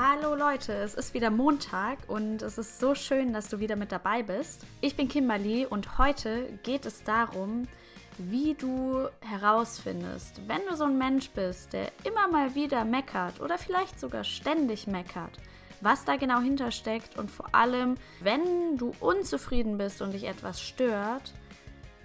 Hallo Leute, es ist wieder Montag und es ist so schön, dass du wieder mit dabei bist. Ich bin Kimberly und heute geht es darum, wie du herausfindest, wenn du so ein Mensch bist, der immer mal wieder meckert oder vielleicht sogar ständig meckert, was da genau hintersteckt und vor allem, wenn du unzufrieden bist und dich etwas stört,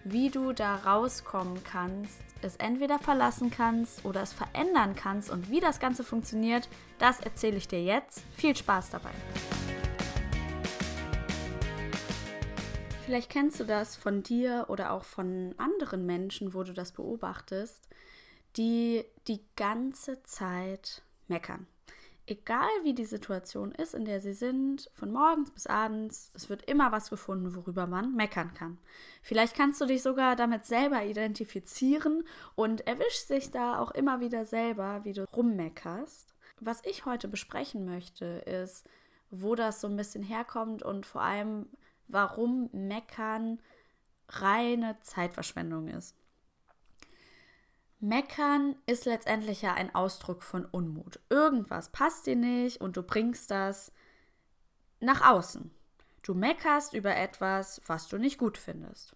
wie du da rauskommen kannst, es entweder verlassen kannst oder es verändern kannst und wie das Ganze funktioniert, das erzähle ich dir jetzt. Viel Spaß dabei! Vielleicht kennst du das von dir oder auch von anderen Menschen, wo du das beobachtest, die die ganze Zeit meckern egal wie die Situation ist, in der sie sind, von morgens bis abends, es wird immer was gefunden, worüber man meckern kann. Vielleicht kannst du dich sogar damit selber identifizieren und erwischst dich da auch immer wieder selber, wie du rummeckerst. Was ich heute besprechen möchte, ist, wo das so ein bisschen herkommt und vor allem, warum Meckern reine Zeitverschwendung ist. Meckern ist letztendlich ja ein Ausdruck von Unmut. Irgendwas passt dir nicht und du bringst das nach außen. Du meckerst über etwas, was du nicht gut findest.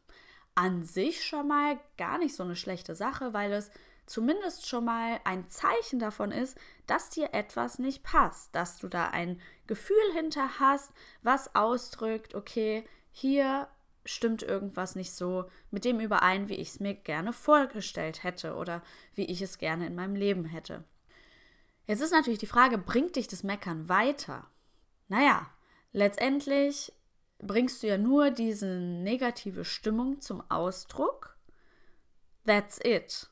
An sich schon mal gar nicht so eine schlechte Sache, weil es zumindest schon mal ein Zeichen davon ist, dass dir etwas nicht passt, dass du da ein Gefühl hinter hast, was ausdrückt, okay, hier stimmt irgendwas nicht so mit dem überein, wie ich es mir gerne vorgestellt hätte oder wie ich es gerne in meinem Leben hätte. Jetzt ist natürlich die Frage, bringt dich das Meckern weiter? Naja, letztendlich bringst du ja nur diese negative Stimmung zum Ausdruck. That's it.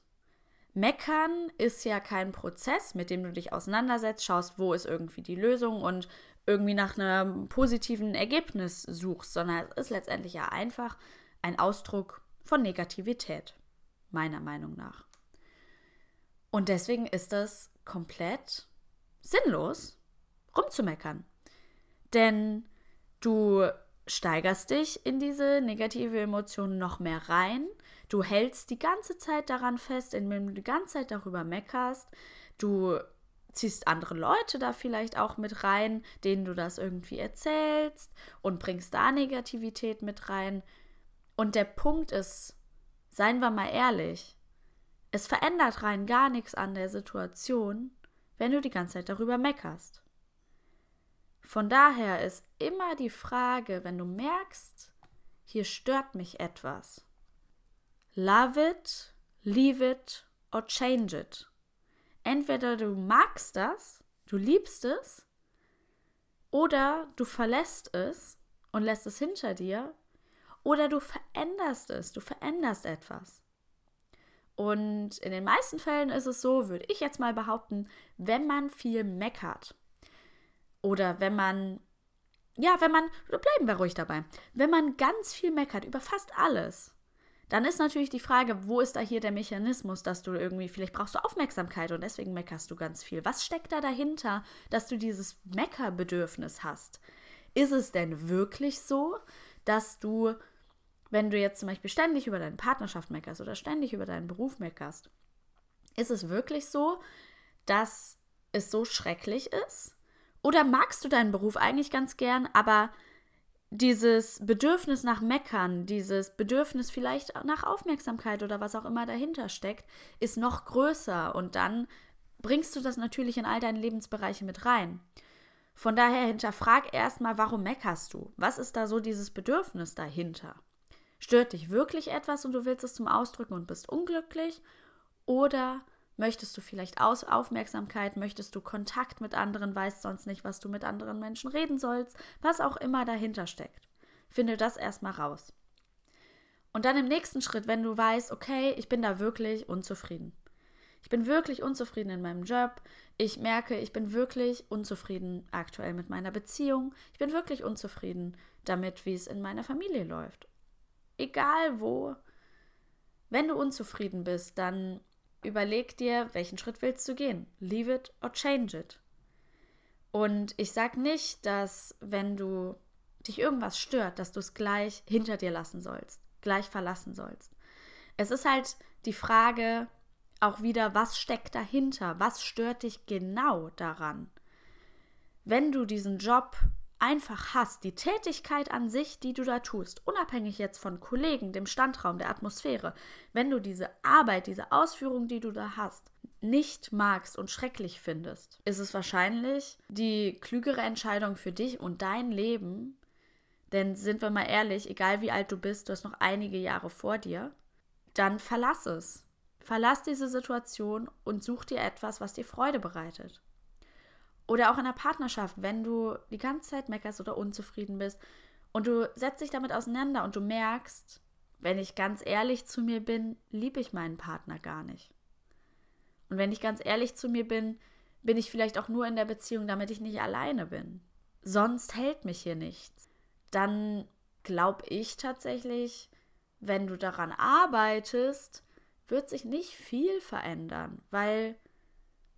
Meckern ist ja kein Prozess, mit dem du dich auseinandersetzt, schaust, wo ist irgendwie die Lösung und irgendwie nach einem positiven Ergebnis suchst, sondern es ist letztendlich ja einfach ein Ausdruck von Negativität, meiner Meinung nach. Und deswegen ist es komplett sinnlos, rumzumeckern. Denn du steigerst dich in diese negative Emotion noch mehr rein. Du hältst die ganze Zeit daran fest, indem du die ganze Zeit darüber meckerst. Du ziehst andere Leute da vielleicht auch mit rein, denen du das irgendwie erzählst und bringst da Negativität mit rein. Und der Punkt ist, seien wir mal ehrlich, es verändert rein gar nichts an der Situation, wenn du die ganze Zeit darüber meckerst. Von daher ist immer die Frage, wenn du merkst, hier stört mich etwas. Love it, leave it or change it. Entweder du magst das, du liebst es, oder du verlässt es und lässt es hinter dir, oder du veränderst es, du veränderst etwas. Und in den meisten Fällen ist es so, würde ich jetzt mal behaupten, wenn man viel meckert oder wenn man, ja, wenn man, bleiben wir ruhig dabei, wenn man ganz viel meckert über fast alles, dann ist natürlich die Frage, wo ist da hier der Mechanismus, dass du irgendwie, vielleicht brauchst du Aufmerksamkeit und deswegen meckerst du ganz viel. Was steckt da dahinter, dass du dieses Meckerbedürfnis hast? Ist es denn wirklich so, dass du, wenn du jetzt zum Beispiel ständig über deine Partnerschaft meckerst oder ständig über deinen Beruf meckerst, ist es wirklich so, dass es so schrecklich ist? Oder magst du deinen Beruf eigentlich ganz gern, aber dieses Bedürfnis nach Meckern, dieses Bedürfnis vielleicht nach Aufmerksamkeit oder was auch immer dahinter steckt, ist noch größer und dann bringst du das natürlich in all deine Lebensbereiche mit rein. Von daher hinterfrag erstmal, warum meckerst du? Was ist da so dieses Bedürfnis dahinter? Stört dich wirklich etwas und du willst es zum Ausdrücken und bist unglücklich? Oder Möchtest du vielleicht Aus Aufmerksamkeit? Möchtest du Kontakt mit anderen? Weißt sonst nicht, was du mit anderen Menschen reden sollst? Was auch immer dahinter steckt. Finde das erstmal raus. Und dann im nächsten Schritt, wenn du weißt, okay, ich bin da wirklich unzufrieden. Ich bin wirklich unzufrieden in meinem Job. Ich merke, ich bin wirklich unzufrieden aktuell mit meiner Beziehung. Ich bin wirklich unzufrieden damit, wie es in meiner Familie läuft. Egal wo. Wenn du unzufrieden bist, dann überleg dir, welchen Schritt willst du gehen? Leave it or change it. Und ich sag nicht, dass wenn du dich irgendwas stört, dass du es gleich hinter dir lassen sollst, gleich verlassen sollst. Es ist halt die Frage auch wieder, was steckt dahinter? Was stört dich genau daran? wenn du diesen Job einfach hast, die Tätigkeit an sich, die du da tust, unabhängig jetzt von Kollegen, dem Standraum, der Atmosphäre, wenn du diese Arbeit, diese Ausführung, die du da hast, nicht magst und schrecklich findest, ist es wahrscheinlich die klügere Entscheidung für dich und dein Leben. Denn sind wir mal ehrlich, egal wie alt du bist, du hast noch einige Jahre vor dir, dann verlass es. Verlass diese Situation und such dir etwas, was dir Freude bereitet. Oder auch in einer Partnerschaft, wenn du die ganze Zeit meckerst oder unzufrieden bist und du setzt dich damit auseinander und du merkst, wenn ich ganz ehrlich zu mir bin, liebe ich meinen Partner gar nicht. Und wenn ich ganz ehrlich zu mir bin, bin ich vielleicht auch nur in der Beziehung, damit ich nicht alleine bin. Sonst hält mich hier nichts. Dann glaube ich tatsächlich, wenn du daran arbeitest, wird sich nicht viel verändern, weil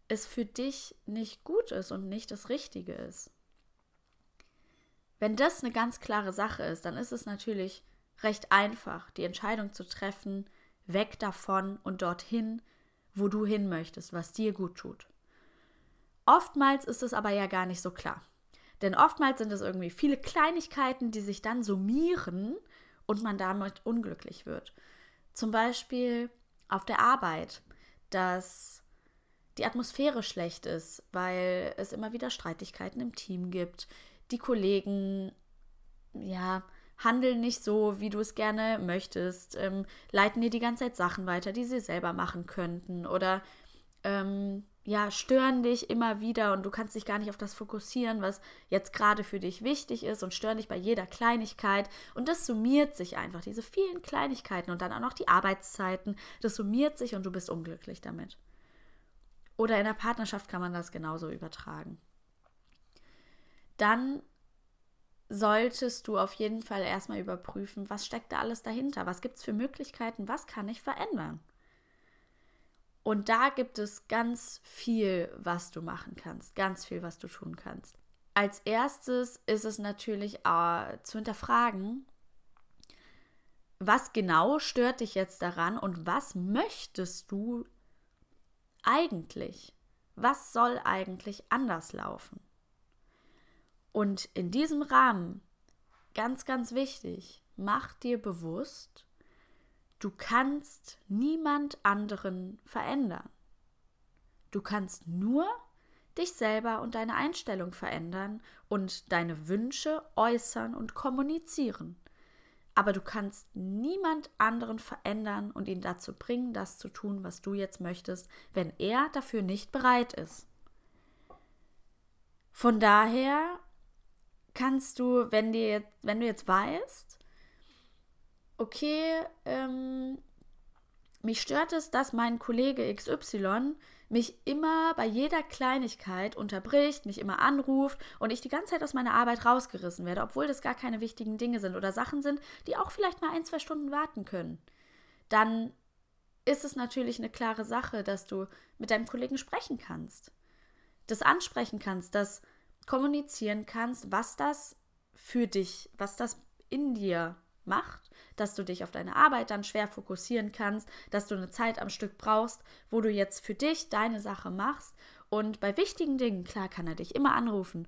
es für dich nicht gut ist und nicht das Richtige ist. Wenn das eine ganz klare Sache ist, dann ist es natürlich recht einfach, die Entscheidung zu treffen, weg davon und dorthin, wo du hin möchtest, was dir gut tut. Oftmals ist es aber ja gar nicht so klar. Denn oftmals sind es irgendwie viele Kleinigkeiten, die sich dann summieren und man damit unglücklich wird. Zum Beispiel auf der Arbeit, dass die Atmosphäre schlecht ist, weil es immer wieder Streitigkeiten im Team gibt. Die Kollegen, ja, handeln nicht so, wie du es gerne möchtest, ähm, leiten dir die ganze Zeit Sachen weiter, die sie selber machen könnten oder ähm, ja, stören dich immer wieder und du kannst dich gar nicht auf das fokussieren, was jetzt gerade für dich wichtig ist und stören dich bei jeder Kleinigkeit. Und das summiert sich einfach, diese vielen Kleinigkeiten und dann auch noch die Arbeitszeiten, das summiert sich und du bist unglücklich damit. Oder in der Partnerschaft kann man das genauso übertragen. Dann solltest du auf jeden Fall erstmal überprüfen, was steckt da alles dahinter, was gibt es für Möglichkeiten, was kann ich verändern. Und da gibt es ganz viel, was du machen kannst, ganz viel, was du tun kannst. Als erstes ist es natürlich äh, zu hinterfragen, was genau stört dich jetzt daran und was möchtest du eigentlich? Was soll eigentlich anders laufen? Und in diesem Rahmen, ganz, ganz wichtig, mach dir bewusst, du kannst niemand anderen verändern. Du kannst nur dich selber und deine Einstellung verändern und deine Wünsche äußern und kommunizieren aber du kannst niemand anderen verändern und ihn dazu bringen, das zu tun, was du jetzt möchtest, wenn er dafür nicht bereit ist. Von daher kannst du, wenn, dir, wenn du jetzt weißt, okay, ähm, mich stört es, dass mein Kollege XY mich immer bei jeder Kleinigkeit unterbricht, mich immer anruft und ich die ganze Zeit aus meiner Arbeit rausgerissen werde, obwohl das gar keine wichtigen Dinge sind oder Sachen sind, die auch vielleicht mal ein, zwei Stunden warten können. Dann ist es natürlich eine klare Sache, dass du mit deinem Kollegen sprechen kannst, das ansprechen kannst, das kommunizieren kannst, was das für dich, was das in dir macht, dass du dich auf deine Arbeit dann schwer fokussieren kannst, dass du eine Zeit am Stück brauchst, wo du jetzt für dich deine Sache machst. Und bei wichtigen Dingen, klar, kann er dich immer anrufen.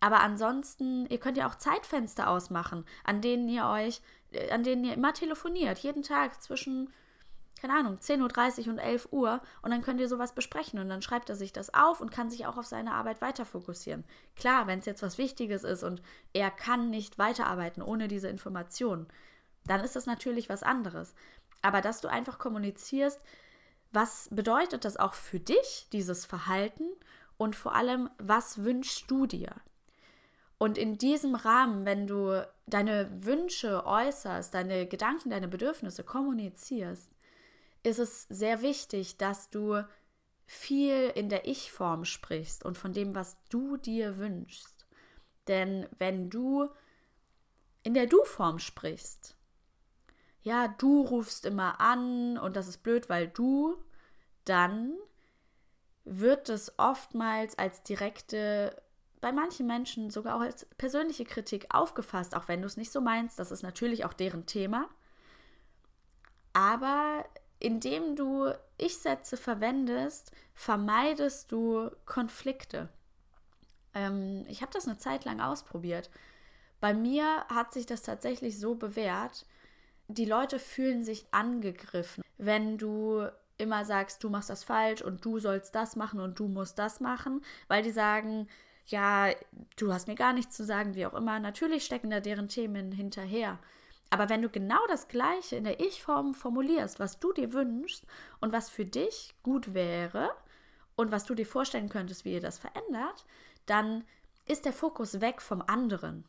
Aber ansonsten, ihr könnt ja auch Zeitfenster ausmachen, an denen ihr euch, äh, an denen ihr immer telefoniert, jeden Tag zwischen keine Ahnung, 10.30 Uhr und 11 Uhr und dann könnt ihr sowas besprechen und dann schreibt er sich das auf und kann sich auch auf seine Arbeit weiter fokussieren. Klar, wenn es jetzt was Wichtiges ist und er kann nicht weiterarbeiten ohne diese Informationen, dann ist das natürlich was anderes. Aber dass du einfach kommunizierst, was bedeutet das auch für dich, dieses Verhalten und vor allem, was wünschst du dir? Und in diesem Rahmen, wenn du deine Wünsche äußerst, deine Gedanken, deine Bedürfnisse kommunizierst, ist es sehr wichtig, dass du viel in der Ich-Form sprichst und von dem, was du dir wünschst. Denn wenn du in der Du-Form sprichst, ja, du rufst immer an und das ist blöd, weil du, dann wird es oftmals als direkte, bei manchen Menschen sogar auch als persönliche Kritik aufgefasst, auch wenn du es nicht so meinst. Das ist natürlich auch deren Thema. Aber indem du Ich-Sätze verwendest, vermeidest du Konflikte. Ähm, ich habe das eine Zeit lang ausprobiert. Bei mir hat sich das tatsächlich so bewährt, die Leute fühlen sich angegriffen, wenn du immer sagst, du machst das falsch und du sollst das machen und du musst das machen, weil die sagen, ja, du hast mir gar nichts zu sagen, wie auch immer. Natürlich stecken da deren Themen hinterher. Aber wenn du genau das Gleiche in der Ich-Form formulierst, was du dir wünschst und was für dich gut wäre und was du dir vorstellen könntest, wie ihr das verändert, dann ist der Fokus weg vom anderen.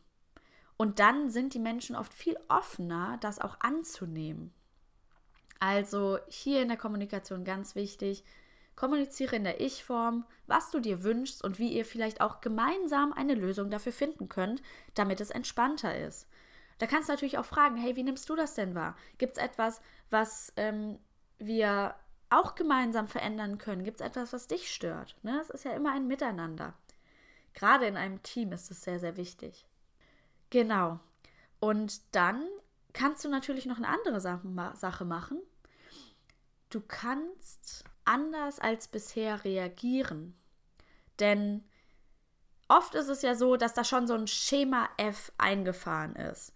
Und dann sind die Menschen oft viel offener, das auch anzunehmen. Also hier in der Kommunikation ganz wichtig, kommuniziere in der Ich-Form, was du dir wünschst und wie ihr vielleicht auch gemeinsam eine Lösung dafür finden könnt, damit es entspannter ist. Da kannst du natürlich auch fragen, hey, wie nimmst du das denn wahr? Gibt es etwas, was ähm, wir auch gemeinsam verändern können? Gibt es etwas, was dich stört? Ne? Es ist ja immer ein Miteinander. Gerade in einem Team ist es sehr, sehr wichtig. Genau. Und dann kannst du natürlich noch eine andere Sache machen. Du kannst anders als bisher reagieren. Denn oft ist es ja so, dass da schon so ein Schema F eingefahren ist.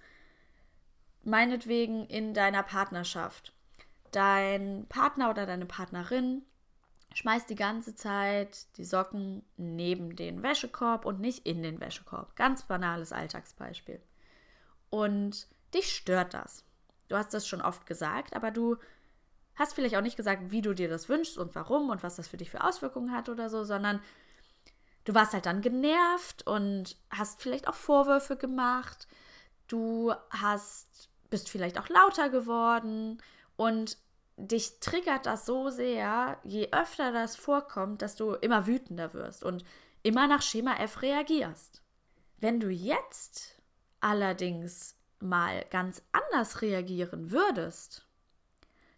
Meinetwegen in deiner Partnerschaft. Dein Partner oder deine Partnerin schmeißt die ganze Zeit die Socken neben den Wäschekorb und nicht in den Wäschekorb. Ganz banales Alltagsbeispiel. Und dich stört das. Du hast das schon oft gesagt, aber du hast vielleicht auch nicht gesagt, wie du dir das wünschst und warum und was das für dich für Auswirkungen hat oder so, sondern du warst halt dann genervt und hast vielleicht auch Vorwürfe gemacht. Du hast bist vielleicht auch lauter geworden und dich triggert das so sehr, je öfter das vorkommt, dass du immer wütender wirst und immer nach Schema F reagierst. Wenn du jetzt allerdings mal ganz anders reagieren würdest,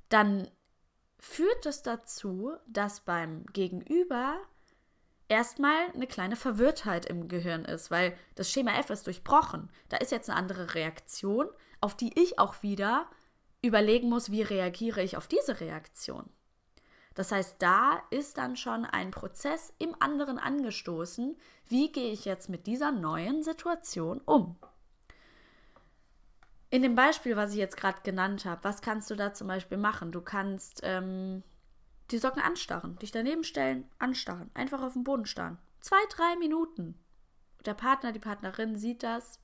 dann führt es dazu, dass beim Gegenüber erstmal eine kleine Verwirrtheit im Gehirn ist, weil das Schema F ist durchbrochen. Da ist jetzt eine andere Reaktion, auf die ich auch wieder überlegen muss, wie reagiere ich auf diese Reaktion. Das heißt, da ist dann schon ein Prozess im anderen angestoßen, wie gehe ich jetzt mit dieser neuen Situation um. In dem Beispiel, was ich jetzt gerade genannt habe, was kannst du da zum Beispiel machen? Du kannst ähm, die Socken anstarren, dich daneben stellen, anstarren, einfach auf dem Boden starren. Zwei, drei Minuten. Der Partner, die Partnerin sieht das,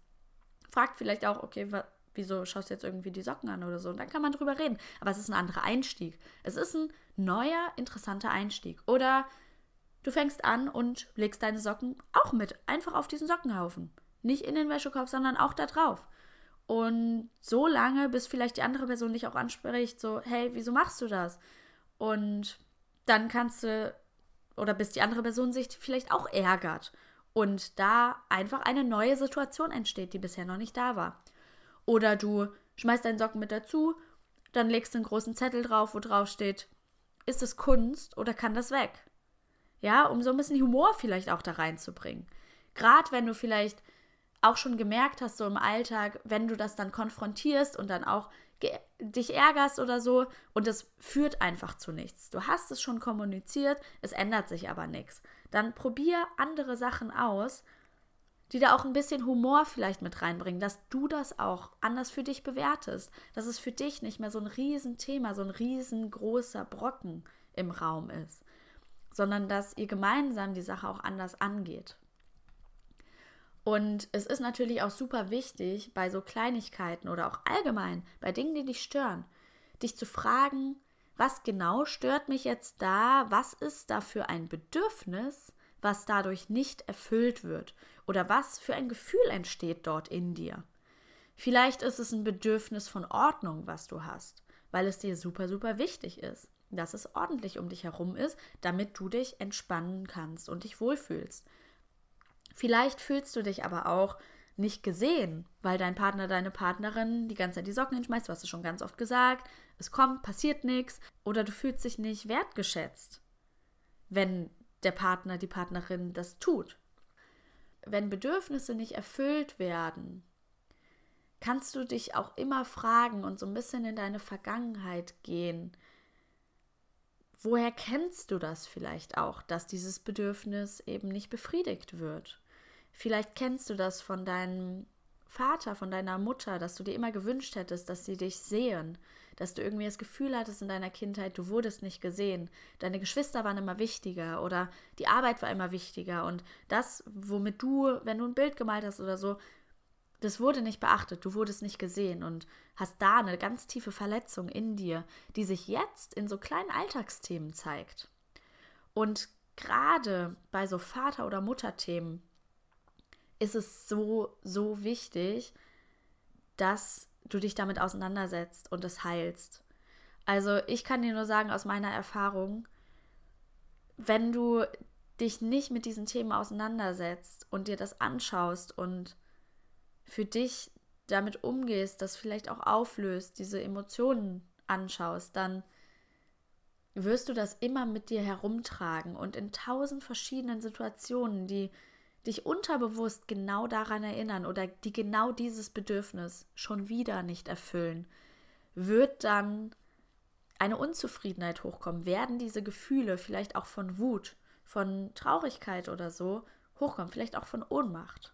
fragt vielleicht auch, okay, wieso schaust du jetzt irgendwie die Socken an oder so? Und dann kann man drüber reden. Aber es ist ein anderer Einstieg. Es ist ein neuer, interessanter Einstieg. Oder du fängst an und legst deine Socken auch mit, einfach auf diesen Sockenhaufen. Nicht in den Wäschekorb, sondern auch da drauf. Und so lange, bis vielleicht die andere Person dich auch anspricht, so, hey, wieso machst du das? Und dann kannst du, oder bis die andere Person sich vielleicht auch ärgert. Und da einfach eine neue Situation entsteht, die bisher noch nicht da war. Oder du schmeißt deinen Socken mit dazu, dann legst du einen großen Zettel drauf, wo drauf steht, ist es Kunst oder kann das weg? Ja, um so ein bisschen Humor vielleicht auch da reinzubringen. Gerade wenn du vielleicht auch schon gemerkt hast, so im Alltag, wenn du das dann konfrontierst und dann auch dich ärgerst oder so und es führt einfach zu nichts. Du hast es schon kommuniziert, es ändert sich aber nichts. Dann probier andere Sachen aus die da auch ein bisschen Humor vielleicht mit reinbringen, dass du das auch anders für dich bewertest, dass es für dich nicht mehr so ein Riesenthema, so ein riesengroßer Brocken im Raum ist, sondern dass ihr gemeinsam die Sache auch anders angeht. Und es ist natürlich auch super wichtig, bei so Kleinigkeiten oder auch allgemein bei Dingen, die dich stören, dich zu fragen, was genau stört mich jetzt da? Was ist da für ein Bedürfnis, was dadurch nicht erfüllt wird? oder was für ein Gefühl entsteht dort in dir. Vielleicht ist es ein Bedürfnis von Ordnung, was du hast, weil es dir super, super wichtig ist, dass es ordentlich um dich herum ist, damit du dich entspannen kannst und dich wohlfühlst. Vielleicht fühlst du dich aber auch nicht gesehen, weil dein Partner, deine Partnerin die ganze Zeit die Socken hinschmeißt, du hast es schon ganz oft gesagt, es kommt, passiert nichts, oder du fühlst dich nicht wertgeschätzt, wenn der Partner, die Partnerin das tut wenn Bedürfnisse nicht erfüllt werden, kannst du dich auch immer fragen und so ein bisschen in deine Vergangenheit gehen. Woher kennst du das vielleicht auch, dass dieses Bedürfnis eben nicht befriedigt wird? Vielleicht kennst du das von deinem Vater, von deiner Mutter, dass du dir immer gewünscht hättest, dass sie dich sehen, dass du irgendwie das Gefühl hattest in deiner Kindheit, du wurdest nicht gesehen, deine Geschwister waren immer wichtiger oder die Arbeit war immer wichtiger und das, womit du, wenn du ein Bild gemalt hast oder so, das wurde nicht beachtet, du wurdest nicht gesehen und hast da eine ganz tiefe Verletzung in dir, die sich jetzt in so kleinen Alltagsthemen zeigt. Und gerade bei so Vater- oder Mutterthemen ist es so, so wichtig, dass du dich damit auseinandersetzt und es heilst. Also ich kann dir nur sagen aus meiner Erfahrung, wenn du dich nicht mit diesen Themen auseinandersetzt und dir das anschaust und für dich damit umgehst, das vielleicht auch auflöst, diese Emotionen anschaust, dann wirst du das immer mit dir herumtragen und in tausend verschiedenen Situationen, die dich unterbewusst genau daran erinnern oder die genau dieses Bedürfnis schon wieder nicht erfüllen, wird dann eine Unzufriedenheit hochkommen, werden diese Gefühle vielleicht auch von Wut, von Traurigkeit oder so hochkommen, vielleicht auch von Ohnmacht.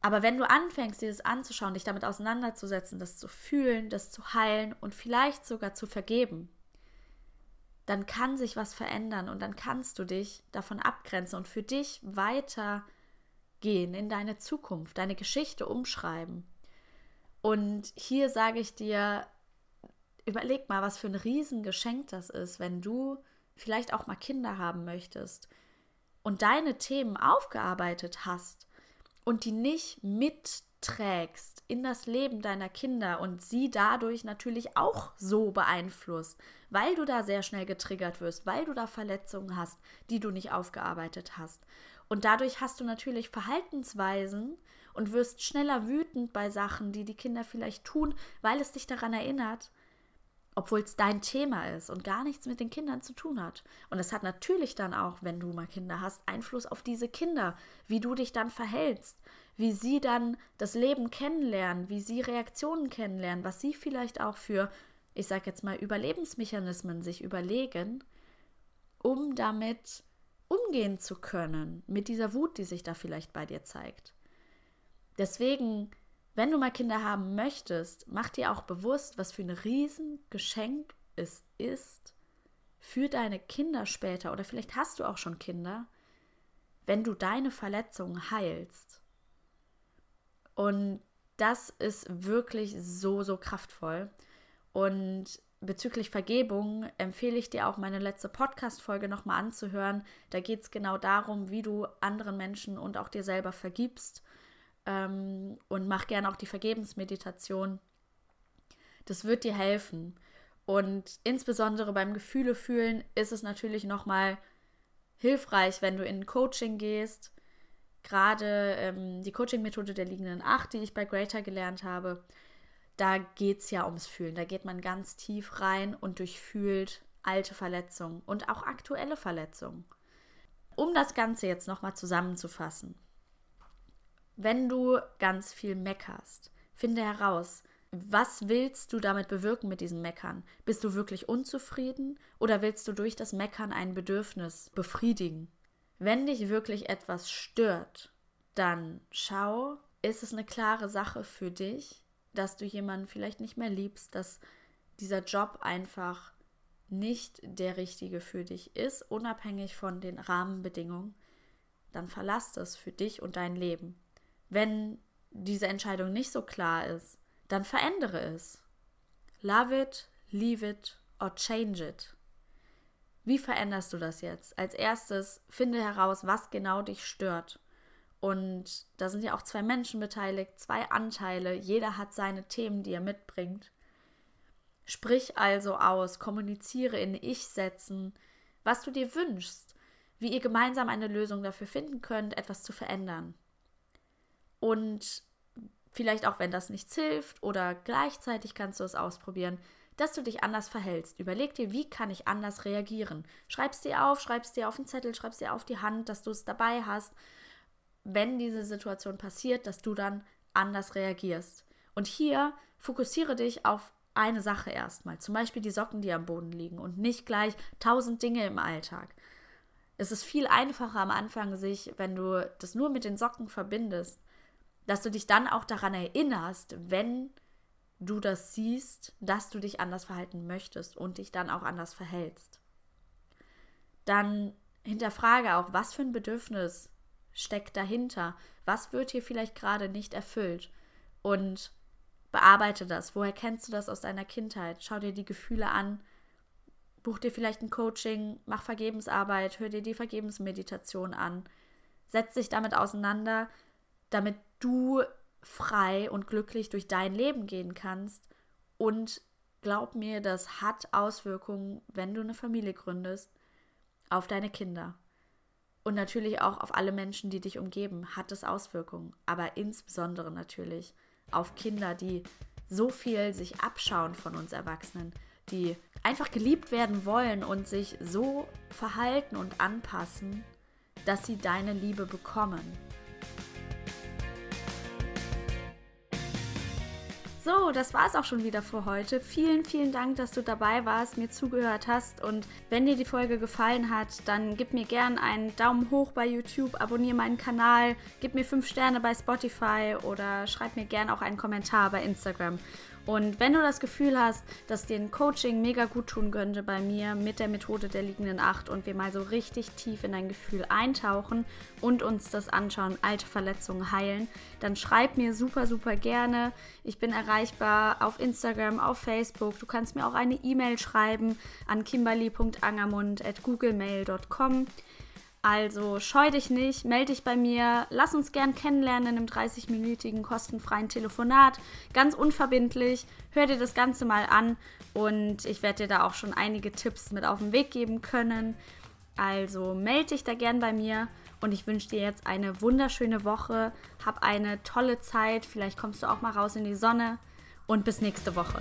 Aber wenn du anfängst, dir das anzuschauen, dich damit auseinanderzusetzen, das zu fühlen, das zu heilen und vielleicht sogar zu vergeben, dann kann sich was verändern und dann kannst du dich davon abgrenzen und für dich weitergehen in deine Zukunft, deine Geschichte umschreiben. Und hier sage ich dir, überleg mal, was für ein Riesengeschenk das ist, wenn du vielleicht auch mal Kinder haben möchtest und deine Themen aufgearbeitet hast und die nicht mit trägst in das Leben deiner Kinder und sie dadurch natürlich auch so beeinflusst, weil du da sehr schnell getriggert wirst, weil du da Verletzungen hast, die du nicht aufgearbeitet hast. Und dadurch hast du natürlich Verhaltensweisen und wirst schneller wütend bei Sachen, die die Kinder vielleicht tun, weil es dich daran erinnert, obwohl es dein Thema ist und gar nichts mit den Kindern zu tun hat. Und es hat natürlich dann auch, wenn du mal Kinder hast, Einfluss auf diese Kinder, wie du dich dann verhältst, wie sie dann das Leben kennenlernen, wie sie Reaktionen kennenlernen, was sie vielleicht auch für, ich sag jetzt mal, Überlebensmechanismen sich überlegen, um damit umgehen zu können, mit dieser Wut, die sich da vielleicht bei dir zeigt. Deswegen, wenn du mal Kinder haben möchtest, mach dir auch bewusst, was für ein Riesengeschenk es ist für deine Kinder später oder vielleicht hast du auch schon Kinder, wenn du deine Verletzungen heilst. Und das ist wirklich so, so kraftvoll. Und bezüglich Vergebung empfehle ich dir auch meine letzte Podcast-Folge nochmal anzuhören. Da geht es genau darum, wie du anderen Menschen und auch dir selber vergibst. Ähm, und mach gerne auch die Vergebensmeditation. Das wird dir helfen. Und insbesondere beim Gefühle fühlen ist es natürlich nochmal hilfreich, wenn du in Coaching gehst gerade ähm, die Coaching-Methode der liegenden Acht, die ich bei Greater gelernt habe, da geht es ja ums Fühlen. Da geht man ganz tief rein und durchfühlt alte Verletzungen und auch aktuelle Verletzungen. Um das Ganze jetzt nochmal zusammenzufassen. Wenn du ganz viel meckerst, finde heraus, was willst du damit bewirken mit diesem Meckern? Bist du wirklich unzufrieden oder willst du durch das Meckern ein Bedürfnis befriedigen? Wenn dich wirklich etwas stört, dann schau, ist es eine klare Sache für dich, dass du jemanden vielleicht nicht mehr liebst, dass dieser Job einfach nicht der richtige für dich ist, unabhängig von den Rahmenbedingungen, dann verlass das für dich und dein Leben. Wenn diese Entscheidung nicht so klar ist, dann verändere es. Love it, leave it or change it. Wie veränderst du das jetzt? Als erstes finde heraus, was genau dich stört. Und da sind ja auch zwei Menschen beteiligt, zwei Anteile. Jeder hat seine Themen, die er mitbringt. Sprich also aus, kommuniziere in Ich-Sätzen, was du dir wünschst, wie ihr gemeinsam eine Lösung dafür finden könnt, etwas zu verändern. Und vielleicht auch, wenn das nichts hilft oder gleichzeitig kannst du es ausprobieren, dass du dich anders verhältst. Überleg dir, wie kann ich anders reagieren. Schreib's dir auf, schreib's dir auf den Zettel, schreib's dir auf die Hand, dass du es dabei hast, wenn diese Situation passiert, dass du dann anders reagierst. Und hier fokussiere dich auf eine Sache erstmal, zum Beispiel die Socken, die am Boden liegen und nicht gleich tausend Dinge im Alltag. Es ist viel einfacher am Anfang, sich, wenn du das nur mit den Socken verbindest, dass du dich dann auch daran erinnerst, wenn du das siehst, dass du dich anders verhalten möchtest und dich dann auch anders verhältst. Dann hinterfrage auch, was für ein Bedürfnis steckt dahinter? Was wird hier vielleicht gerade nicht erfüllt? Und bearbeite das. Woher kennst du das aus deiner Kindheit? Schau dir die Gefühle an. Buch dir vielleicht ein Coaching, mach Vergebensarbeit, hör dir die Vergebensmeditation an. Setz dich damit auseinander, damit du frei und glücklich durch dein Leben gehen kannst. Und glaub mir, das hat Auswirkungen, wenn du eine Familie gründest, auf deine Kinder. Und natürlich auch auf alle Menschen, die dich umgeben, hat es Auswirkungen. Aber insbesondere natürlich auf Kinder, die so viel sich abschauen von uns Erwachsenen, die einfach geliebt werden wollen und sich so verhalten und anpassen, dass sie deine Liebe bekommen. So, das war es auch schon wieder für heute. Vielen, vielen Dank, dass du dabei warst, mir zugehört hast. Und wenn dir die Folge gefallen hat, dann gib mir gern einen Daumen hoch bei YouTube, abonniere meinen Kanal, gib mir 5 Sterne bei Spotify oder schreib mir gern auch einen Kommentar bei Instagram. Und wenn du das Gefühl hast, dass dir ein Coaching mega gut tun könnte bei mir mit der Methode der liegenden Acht und wir mal so richtig tief in dein Gefühl eintauchen und uns das anschauen, alte Verletzungen heilen, dann schreib mir super, super gerne. Ich bin erreichbar auf Instagram, auf Facebook. Du kannst mir auch eine E-Mail schreiben an kimberly.angermund.googlemail.com. Also scheu dich nicht, melde dich bei mir, lass uns gern kennenlernen in einem 30-minütigen kostenfreien Telefonat, ganz unverbindlich. Hör dir das Ganze mal an und ich werde dir da auch schon einige Tipps mit auf den Weg geben können. Also melde dich da gern bei mir und ich wünsche dir jetzt eine wunderschöne Woche. Hab eine tolle Zeit, vielleicht kommst du auch mal raus in die Sonne und bis nächste Woche.